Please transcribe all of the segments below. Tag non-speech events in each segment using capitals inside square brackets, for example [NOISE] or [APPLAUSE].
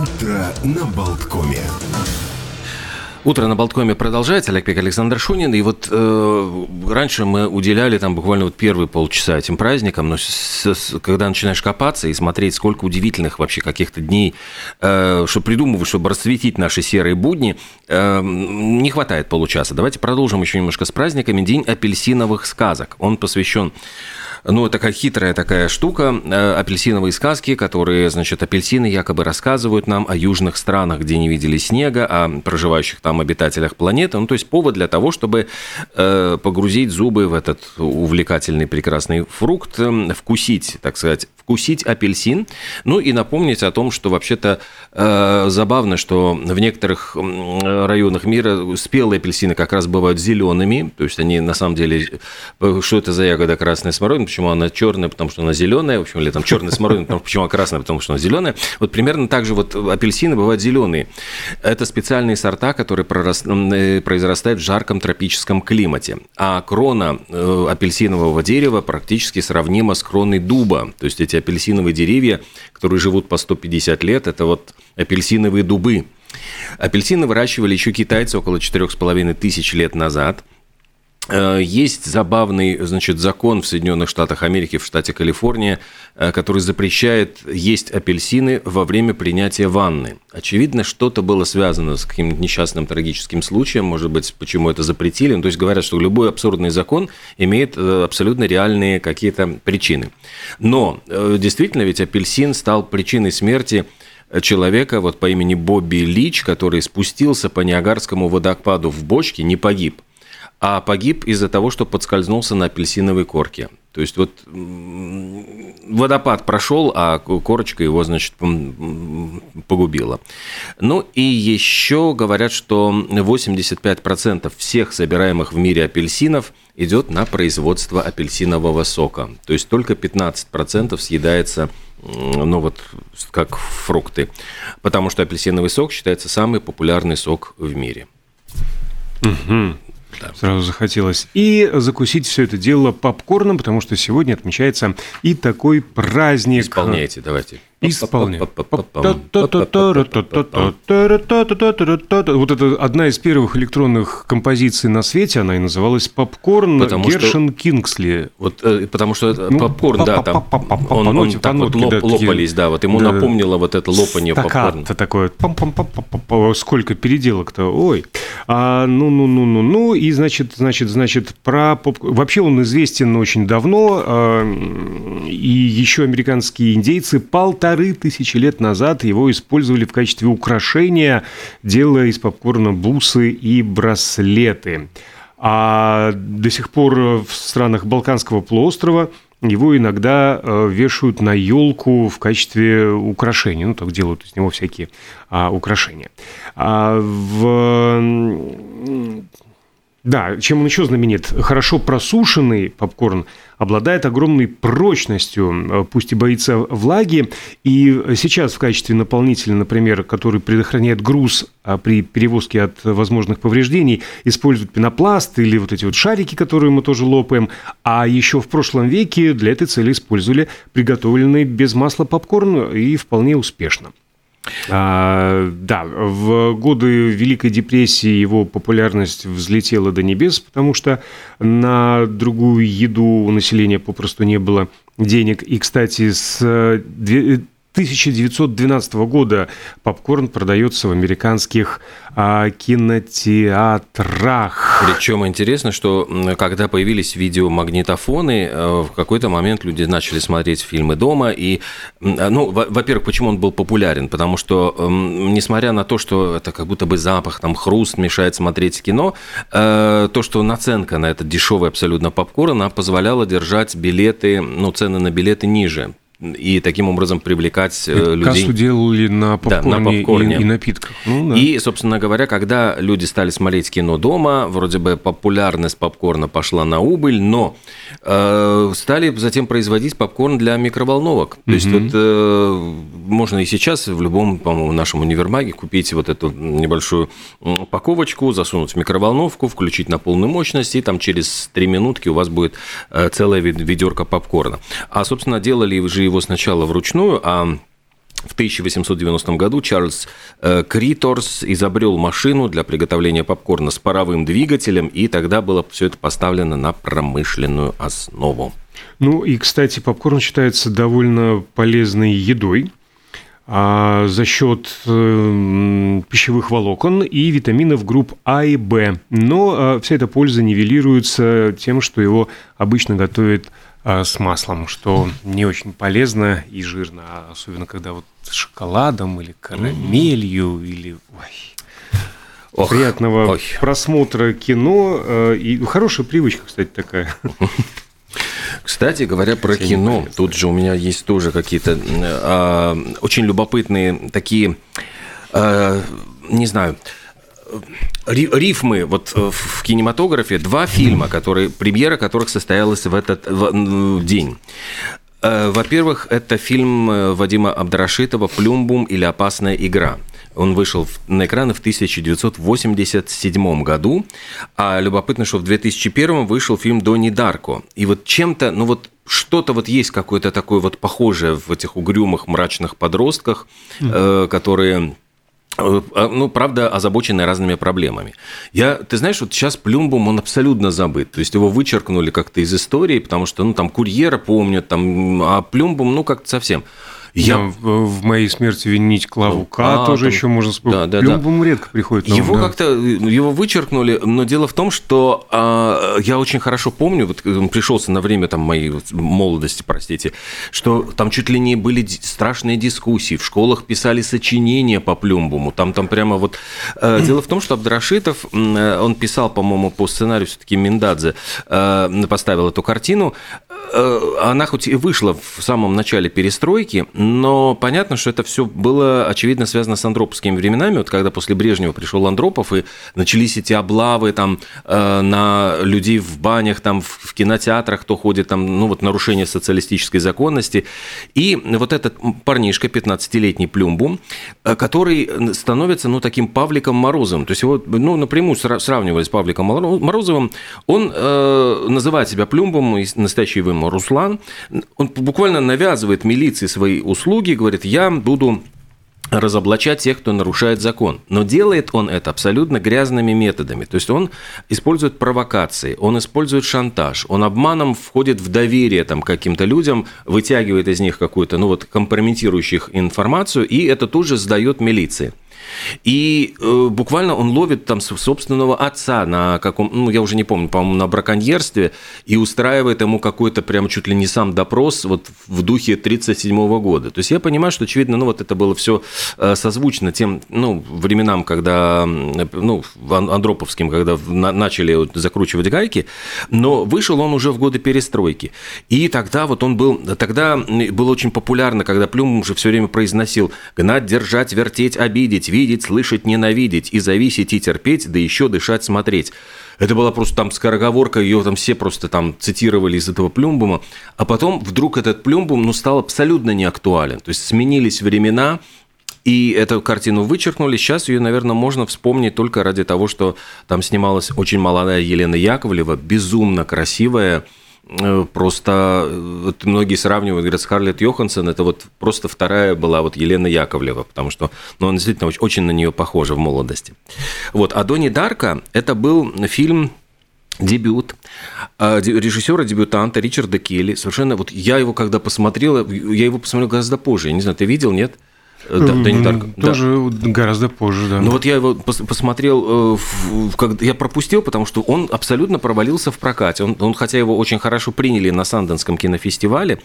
Утро на Болткоме. Утро на Болткоме продолжается. Олег Пек, Александр Шунин. И вот э, раньше мы уделяли там буквально вот первые полчаса этим праздникам, но с, с, когда начинаешь копаться и смотреть, сколько удивительных вообще каких-то дней, э, что придумывают, чтобы расцветить наши серые будни, э, не хватает получаса. Давайте продолжим еще немножко с праздниками. День апельсиновых сказок. Он посвящен ну, такая хитрая такая штука, э, апельсиновые сказки, которые, значит, апельсины якобы рассказывают нам о южных странах, где не видели снега, о проживающих там обитателях планеты. Ну, то есть повод для того, чтобы э, погрузить зубы в этот увлекательный прекрасный фрукт, э, вкусить, так сказать, вкусить апельсин. Ну и напомнить о том, что вообще-то э, забавно, что в некоторых районах мира спелые апельсины как раз бывают зелеными, то есть они на самом деле, э, что это за ягода красная смородина, почему она черная, потому что она зеленая, в общем, или там черная смородина, потому почему она красная, потому что она зеленая. Вот примерно так же вот апельсины бывают зеленые. Это специальные сорта, которые э, произрастают в жарком тропическом климате. А крона э, апельсинового дерева практически сравнима с кроной дуба. То есть эти апельсиновые деревья, которые живут по 150 лет, это вот апельсиновые дубы. Апельсины выращивали еще китайцы около 4,5 тысяч лет назад – есть забавный, значит, закон в Соединенных Штатах Америки, в штате Калифорния, э, который запрещает есть апельсины во время принятия ванны. Очевидно, что-то было связано с каким-то несчастным трагическим случаем, может быть, почему это запретили. Ну, то есть говорят, что любой абсурдный закон имеет э, абсолютно реальные какие-то причины. Но действительно, ведь апельсин стал причиной смерти человека вот по имени Бобби Лич, который спустился по Ниагарскому водопаду в бочке, не погиб – а погиб из-за того, что подскользнулся на апельсиновой корке. То есть вот водопад прошел, а корочка его, значит, погубила. Ну и еще говорят, что 85% всех собираемых в мире апельсинов идет на производство апельсинового сока. То есть только 15% съедается ну вот как фрукты. Потому что апельсиновый сок считается самый популярный сок в мире. Угу. Да. Сразу захотелось. И закусить все это дело попкорном, потому что сегодня отмечается и такой праздник. Исполняйте, давайте исполняет. Вот это одна из первых электронных композиций на свете, она и называлась «Попкорн» потому Гершин что, Кингсли. Вот, потому что ну, попкорн, да, там он, он так вот лоп, лопались, да, вот ему напомнило вот это лопание попкорна. такое, сколько переделок-то, ой. А, ну, ну, ну, ну, ну, и, значит, значит, значит, про попкорн. Вообще он известен очень давно, и еще американские индейцы полтора полторы тысячи лет назад его использовали в качестве украшения, делая из попкорна бусы и браслеты. А до сих пор в странах Балканского полуострова его иногда э, вешают на елку в качестве украшения. Ну, так делают из него всякие а, украшения. А в... Да, чем он еще знаменит? Хорошо просушенный попкорн обладает огромной прочностью, э, пусть и боится влаги. И сейчас в качестве наполнителя, например, который предохраняет груз а при перевозке от возможных повреждений, используют пенопласт или вот эти вот шарики, которые мы тоже лопаем. А еще в прошлом веке для этой цели использовали приготовленный без масла попкорн и вполне успешно. А, да, в годы Великой депрессии его популярность взлетела до небес, потому что на другую еду у населения попросту не было денег. И, кстати, с 1912 года попкорн продается в американских а, кинотеатрах. Причем интересно, что когда появились видеомагнитофоны, э, в какой-то момент люди начали смотреть фильмы дома. И, ну, во-первых, почему он был популярен? Потому что, несмотря на то, что это как будто бы запах, там, хруст мешает смотреть кино, э, то, что наценка на этот дешевый абсолютно попкорн, она позволяла держать билеты, ну, цены на билеты ниже и таким образом привлекать э, и людей. Кассу делали на попкорне, да, на попкорне. И, и напитках. Ну, да. И, собственно говоря, когда люди стали смотреть кино дома, вроде бы популярность попкорна пошла на убыль, но э, стали затем производить попкорн для микроволновок. То угу. есть вот э, можно и сейчас в любом, по-моему, нашем универмаге купить вот эту небольшую упаковочку, засунуть в микроволновку, включить на полную мощность, и там через три минутки у вас будет э, целая ведерко попкорна. А, собственно, делали же его сначала вручную, а в 1890 году Чарльз э, Криторс изобрел машину для приготовления попкорна с паровым двигателем, и тогда было все это поставлено на промышленную основу. Ну и, кстати, попкорн считается довольно полезной едой а за счет э, пищевых волокон и витаминов групп А и Б. Но э, вся эта польза нивелируется тем, что его обычно готовят с маслом, что не очень полезно и жирно, а особенно когда вот с шоколадом или карамелью или... Ой. Ох, Приятного ой. просмотра кино. И хорошая привычка, кстати, такая. Кстати говоря, про Все кино, тут же у меня есть тоже какие-то э, очень любопытные такие, э, не знаю, рифмы вот э, в кинематографе. Два фильма, которые, премьера которых состоялась в этот в, день. Э, во-первых, это фильм э, Вадима Абдрашитова «Плюмбум» или «Опасная игра». Он вышел на экраны в 1987 году, а любопытно, что в 2001 вышел фильм «Донни Дарко». И вот чем-то, ну вот что-то вот есть какое-то такое вот похожее в этих угрюмых, мрачных подростках, mm-hmm. э, которые э, ну, правда, озабоченные разными проблемами. Я, ты знаешь, вот сейчас Плюмбум, он абсолютно забыт. То есть его вычеркнули как-то из истории, потому что, ну, там, курьера помнят, там, а Плюмбум, ну, как-то совсем. Я в, в моей смерти винить Клаву К а, тоже там... еще можно вспомнить. Да, да, Любому да. редко приходит. Новым, его да. как-то его вычеркнули, но дело в том, что а, я очень хорошо помню, вот он пришелся на время там моей молодости, простите, что там чуть ли не были страшные дискуссии, в школах писали сочинения по Плюмбуму, там там прямо вот. А, дело в том, что Абдрашитов, он писал, по-моему, по сценарию все-таки Миндадзе поставил эту картину, Э, она хоть и вышла в самом начале перестройки, но понятно, что это все было, очевидно, связано с андроповскими временами. Вот когда после Брежнева пришел Андропов, и начались эти облавы там э, на людей в банях, там в кинотеатрах, кто ходит, там, ну вот нарушение социалистической законности. И вот этот парнишка, 15-летний Плюмбум, э, который становится, ну, таким Павликом Морозовым. То есть его, ну, напрямую сравнивали с Павликом Морозовым. Он э, называет себя Плюмбом, настоящий Руслан, он буквально навязывает милиции свои услуги, говорит, я буду разоблачать тех, кто нарушает закон. Но делает он это абсолютно грязными методами. То есть он использует провокации, он использует шантаж, он обманом входит в доверие там, каким-то людям, вытягивает из них какую-то ну, вот, компрометирующую информацию, и это тут же сдает милиции. И э, буквально он ловит там собственного отца на каком, ну, я уже не помню, по-моему, на браконьерстве, и устраивает ему какой-то прям чуть ли не сам допрос вот в духе 1937 года. То есть я понимаю, что, очевидно, ну, вот это было все э, созвучно тем, ну, временам, когда, ну, Андроповским, когда начали вот закручивать гайки, но вышел он уже в годы перестройки. И тогда вот он был, тогда было очень популярно, когда Плюм уже все время произносил «гнать, держать, вертеть, обидеть, видеть, слышать, ненавидеть, и зависеть, и терпеть, да еще дышать, смотреть. Это была просто там скороговорка, ее там все просто там цитировали из этого плюмбума. А потом вдруг этот плюмбум ну, стал абсолютно неактуален. То есть сменились времена, и эту картину вычеркнули. Сейчас ее, наверное, можно вспомнить только ради того, что там снималась очень молодая Елена Яковлева, безумно красивая, просто э, вот многие сравнивают, говорят, Скарлетт Йоханссон, это вот просто вторая была вот Елена Яковлева, потому что ну, она действительно очень, очень на нее похожа в молодости. Вот, а Донни Дарка – это был фильм дебют э, режиссера дебютанта Ричарда Келли. Совершенно вот я его когда посмотрел, я его посмотрел гораздо позже. Я не знаю, ты видел, нет? Да, Дэнни Дарко. Тоже да. гораздо позже, да. Ну вот я его посмотрел, э, я пропустил, потому что он абсолютно провалился в прокате. Он, он хотя его очень хорошо приняли на Санденском кинофестивале.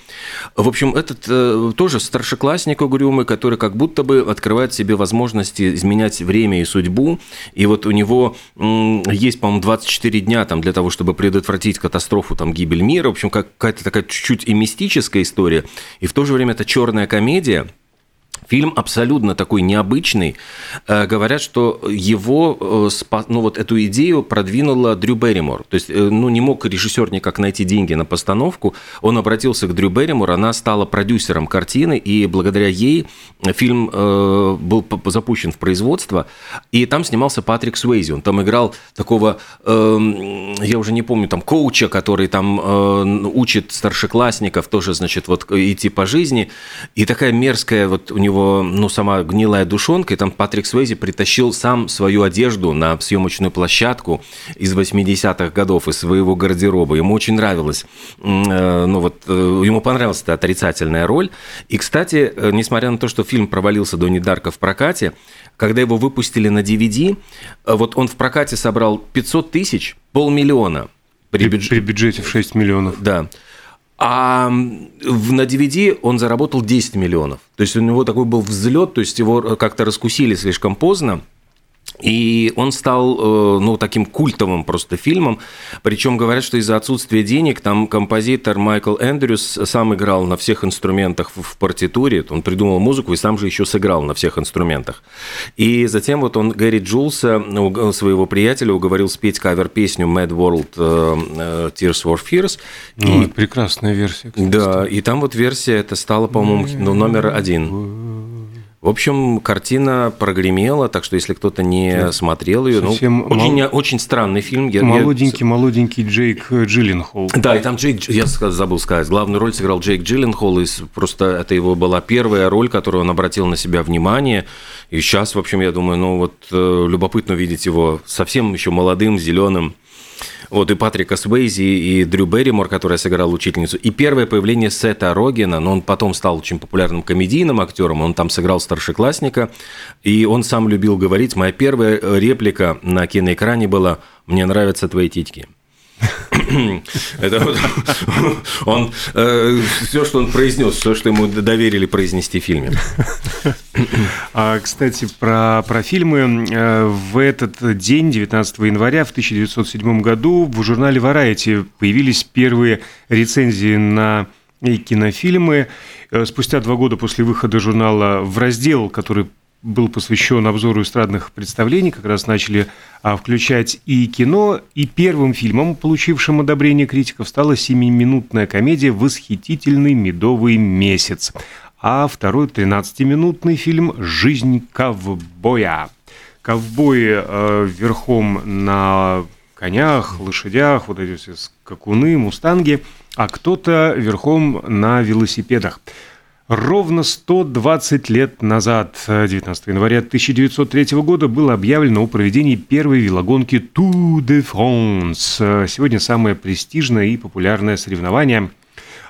В общем, этот э, тоже старшеклассник угрюмый, который как будто бы открывает себе возможности изменять время и судьбу. И вот у него есть, по-моему, 24 дня там для того, чтобы предотвратить катастрофу, там, гибель мира. В общем, какая-то такая чуть-чуть и мистическая история. И в то же время это черная комедия – Фильм абсолютно такой необычный. Э, говорят, что его, э, ну вот эту идею продвинула Дрю Берримор. То есть, э, ну не мог режиссер никак найти деньги на постановку. Он обратился к Дрю Берримор, она стала продюсером картины, и благодаря ей фильм был запущен в производство. И там снимался Патрик Суэйзи. Он там играл такого, эм, я уже не помню, там коуча, который там учит старшеклассников тоже, значит, вот идти по жизни. И такая мерзкая вот у него него, ну, сама гнилая душонка, и там Патрик Свейзи притащил сам свою одежду на съемочную площадку из 80-х годов, из своего гардероба. Ему очень нравилось, э, ну, вот, э, ему понравилась эта отрицательная роль. И, кстати, э, несмотря на то, что фильм провалился до недарка в прокате, когда его выпустили на DVD, вот он в прокате собрал 500 тысяч, полмиллиона. При, бюдж... при бюджете в 6 миллионов. Да. А на DVD он заработал 10 миллионов. То есть у него такой был взлет, то есть его как-то раскусили слишком поздно. И он стал, э, ну, таким культовым просто фильмом. Причем говорят, что из-за отсутствия денег там композитор Майкл Эндрюс сам играл на всех инструментах в партитуре. Он придумал музыку и сам же еще сыграл на всех инструментах. И затем вот он Гэри Джулса, своего приятеля, уговорил спеть кавер-песню Mad World э, э, Tears for Fears. Ну, и... прекрасная версия. Кстати. Да, и там вот версия это стала, по-моему, ну, номер один. В общем, картина прогремела, так что если кто-то не смотрел ее, ну, очень, мал... очень странный фильм. Я, молоденький, я... молоденький Джейк Джилленхол. Да, и там Джейк, я забыл сказать, главную роль сыграл Джейк Джилленхол, и просто это его была первая роль, которую он обратил на себя внимание. И сейчас, в общем, я думаю, ну вот э, любопытно увидеть его совсем еще молодым, зеленым. Вот и Патрика Свейзи, и Дрю Берримор, которая сыграла учительницу. И первое появление Сета Рогена, но он потом стал очень популярным комедийным актером, он там сыграл старшеклассника, и он сам любил говорить, моя первая реплика на киноэкране была «Мне нравятся твои титьки». [COUGHS] Это вот он э, все, что он произнес, все, что ему доверили произнести в фильме. А, кстати, про, про фильмы. Э, в этот день, 19 января в 1907 году, в журнале Variety появились первые рецензии на кинофильмы. Э, спустя два года после выхода журнала в раздел, который был посвящен обзору эстрадных представлений, как раз начали а, включать и кино, и первым фильмом, получившим одобрение критиков, стала семиминутная комедия «Восхитительный медовый месяц», а второй 13-минутный фильм «Жизнь ковбоя». Ковбои э, верхом на конях, лошадях, вот эти все скакуны, мустанги, а кто-то верхом на велосипедах. Ровно 120 лет назад, 19 января 1903 года, было объявлено о проведении первой велогонки Tour de France. Сегодня самое престижное и популярное соревнование.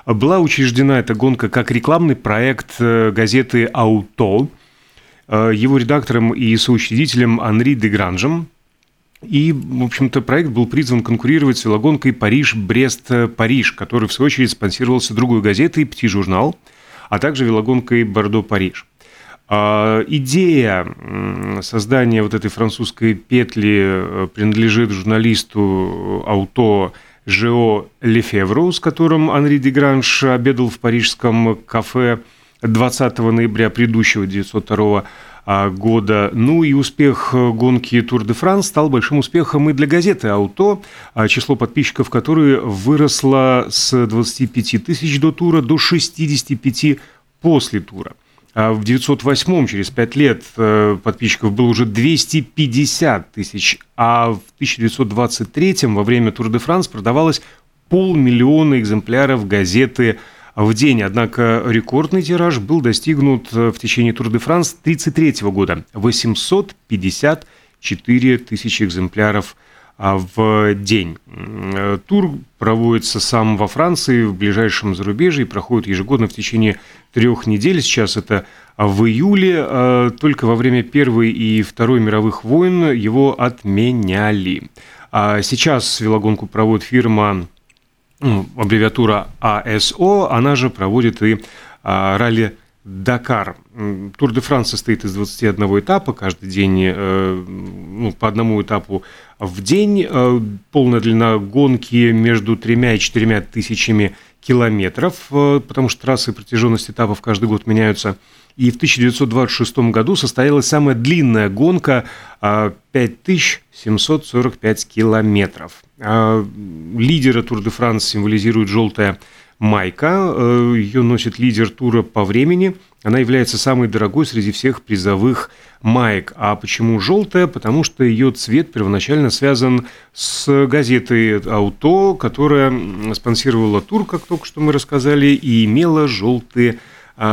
Была учреждена эта гонка как рекламный проект э, газеты «Ауто», э, его редактором и соучредителем Анри де Гранжем. И, в общем-то, проект был призван конкурировать с велогонкой «Париж-Брест-Париж», который, в свою очередь, спонсировался другой газетой «Пти-журнал», а также велогонкой Бордо-Париж. А, идея создания вот этой французской петли э, принадлежит журналисту ауто Жео Лефевру, с которым Анри Дегранж обедал в парижском кафе 20 ноября предыдущего 1902 а, года. Ну и успех гонки Тур де Франс стал большим успехом и для газеты «Ауто», а, число подписчиков которой выросло с 25 тысяч до тура до 65 после тура. А в 908 через 5 лет, э, подписчиков было уже 250 тысяч, а в 1923 во время Тур де Франс продавалось полмиллиона экземпляров газеты в день. Однако рекордный тираж был достигнут э, в течение Тур де Франс 1933 года – 854 тысячи экземпляров а, в день. Э, тур проводится сам во Франции, в ближайшем зарубежье, и проходит ежегодно в течение трех недель. Сейчас это в июле. А, только во время Первой и Второй мировых войн его отменяли. А сейчас велогонку проводит фирма ну, аббревиатура АСО, она же проводит и а, ралли Дакар. Тур де Франс состоит из 21 этапа, каждый день э, ну, по одному этапу в день. Э, полная длина гонки между тремя и четырьмя тысячами километров, э, потому что трассы и протяженность этапов каждый год меняются. И в 1926 году состоялась самая длинная гонка 5745 километров. Лидера Тур де Франс символизирует желтая майка. Ее носит лидер тура по времени. Она является самой дорогой среди всех призовых маек. А почему желтая? Потому что ее цвет первоначально связан с газетой «Ауто», которая спонсировала тур, как только что мы рассказали, и имела желтые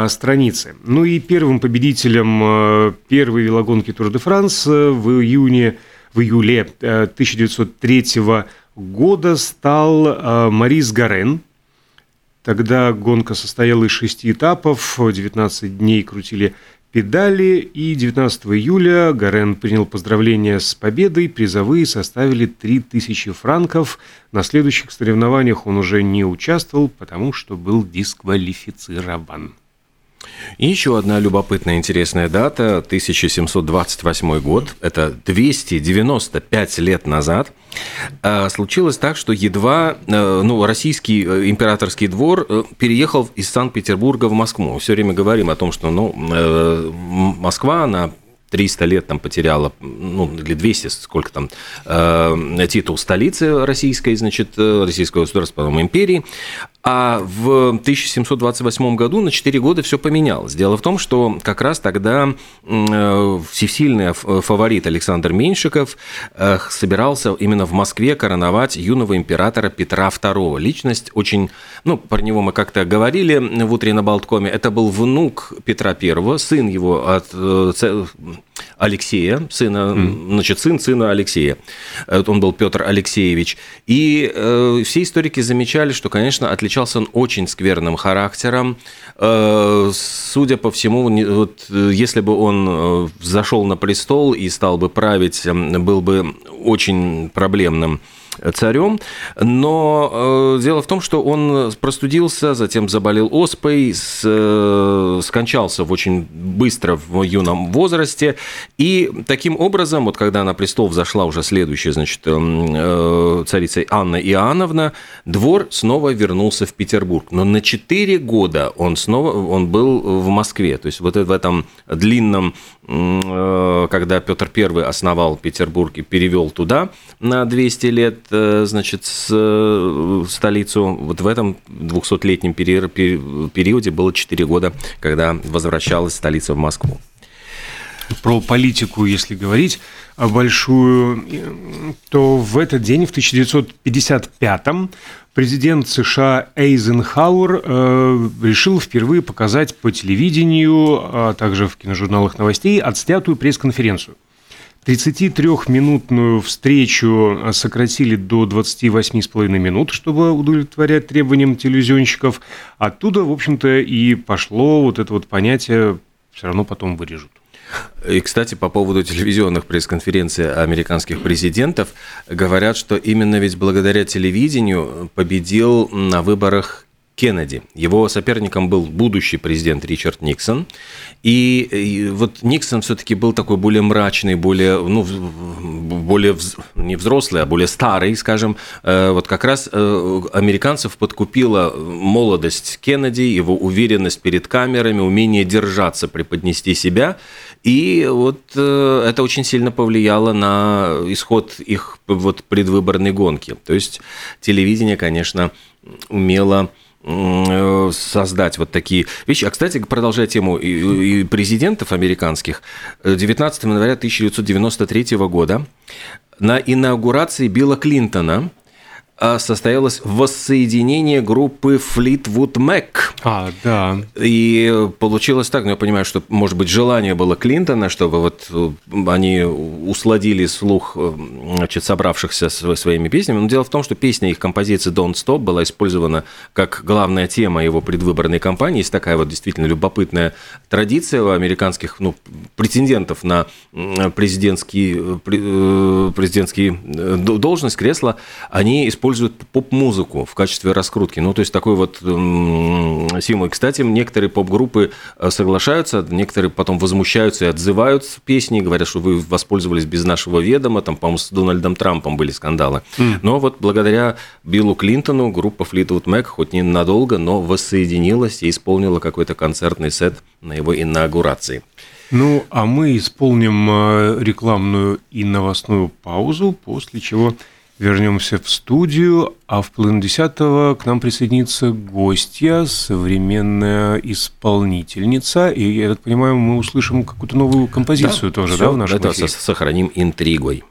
страницы. Ну и первым победителем первой велогонки Тур де Франс в июне, в июле 1903 года стал Марис Гарен. Тогда гонка состояла из шести этапов, 19 дней крутили педали, и 19 июля Гарен принял поздравления с победой, призовые составили 3000 франков. На следующих соревнованиях он уже не участвовал, потому что был дисквалифицирован. И еще одна любопытная интересная дата, 1728 год, это 295 лет назад. А, случилось так, что едва э, ну, российский э, императорский двор э, переехал из Санкт-Петербурга в Москву. Все время говорим о том, что ну, Москва, она 300 лет там потеряла, ну, или 200, сколько там, э, титул столицы российской, значит, российского государства, по-моему, империи. А в 1728 году на 4 года все поменялось. Дело в том, что как раз тогда э, всесильный фаворит Александр Меньшиков э, собирался именно в Москве короновать юного императора Петра II. Личность очень, ну, про него мы как-то говорили в утре на Болткоме. Это был внук Петра I, сын его от э, Алексея, сына, mm. значит, сын сына Алексея. Он был Петр Алексеевич. И все историки замечали, что, конечно, отличался он очень скверным характером. Э, судя по всему, вот, если бы он э, зашел на престол и стал бы править, был бы очень проблемным царем, но э, дело в том, что он простудился, затем заболел оспой, с, э, скончался в очень быстро в юном возрасте, и таким образом, вот когда на престол взошла уже следующая, значит, э, царица Анна Иоанновна, двор снова вернулся в Петербург, но на 4 года он снова, он был в Москве, то есть вот в этом длинном, э, когда Петр I основал Петербург и перевел туда на 200 лет, Э, значит, столицу. Вот в этом 200-летнем периоде было 4 года, когда возвращалась столица в Москву. Про политику, если говорить большую, то в этот день, в 1955-м, президент США Эйзенхауэр э, решил впервые показать по телевидению, а также в киножурналах новостей, отснятую пресс-конференцию. 33-минутную встречу сократили до 28,5 минут, чтобы удовлетворять требованиям телевизионщиков. Оттуда, в общем-то, и пошло вот это вот понятие «все равно потом вырежут». И, кстати, по поводу телевизионных пресс-конференций американских президентов, говорят, что именно ведь благодаря телевидению победил на выборах Кеннеди. Его соперником был будущий президент Ричард Никсон. И, и вот Никсон все-таки был такой более мрачный, более, ну, более не взрослый, а более старый, скажем. Э, вот как раз э, американцев подкупила молодость Кеннеди, его уверенность перед камерами, умение держаться, преподнести себя. И вот э, это очень сильно повлияло на исход их вот предвыборной гонки. То есть телевидение, конечно, умело Э, создать вот такие вещи. А, кстати, продолжая тему и президентов американских, 19 января 1993 года на инаугурации Билла Клинтона – состоялось воссоединение группы Fleetwood Mac. А, да. И получилось так, ну, я понимаю, что, может быть, желание было Клинтона, чтобы вот э, они усладили слух э, значит, собравшихся своими песнями. Но дело в том, что песня их композиции Don't Stop была использована как главная тема его предвыборной кампании. Есть такая вот действительно любопытная традиция у американских ну, претендентов на президентский, э, президентский должность, кресло. Они используют используют поп-музыку в качестве раскрутки. Ну, то есть такой вот символ. Кстати, некоторые поп-группы э, соглашаются, некоторые потом возмущаются и отзывают песни, говорят, что вы воспользовались без нашего ведома, там, по-моему, с Дональдом Трампом были скандалы. Mm. Но вот благодаря Биллу Клинтону группа Fleetwood Mac хоть ненадолго, но воссоединилась и исполнила какой-то концертный сет на его инаугурации. Ну, а мы исполним э, рекламную и новостную паузу, после чего вернемся в студию, а в половину десятого к нам присоединится гостья, современная исполнительница, и, я так понимаю, мы услышим какую-то новую композицию да, тоже, все, да, в нашем это эфире? сохраним интригой.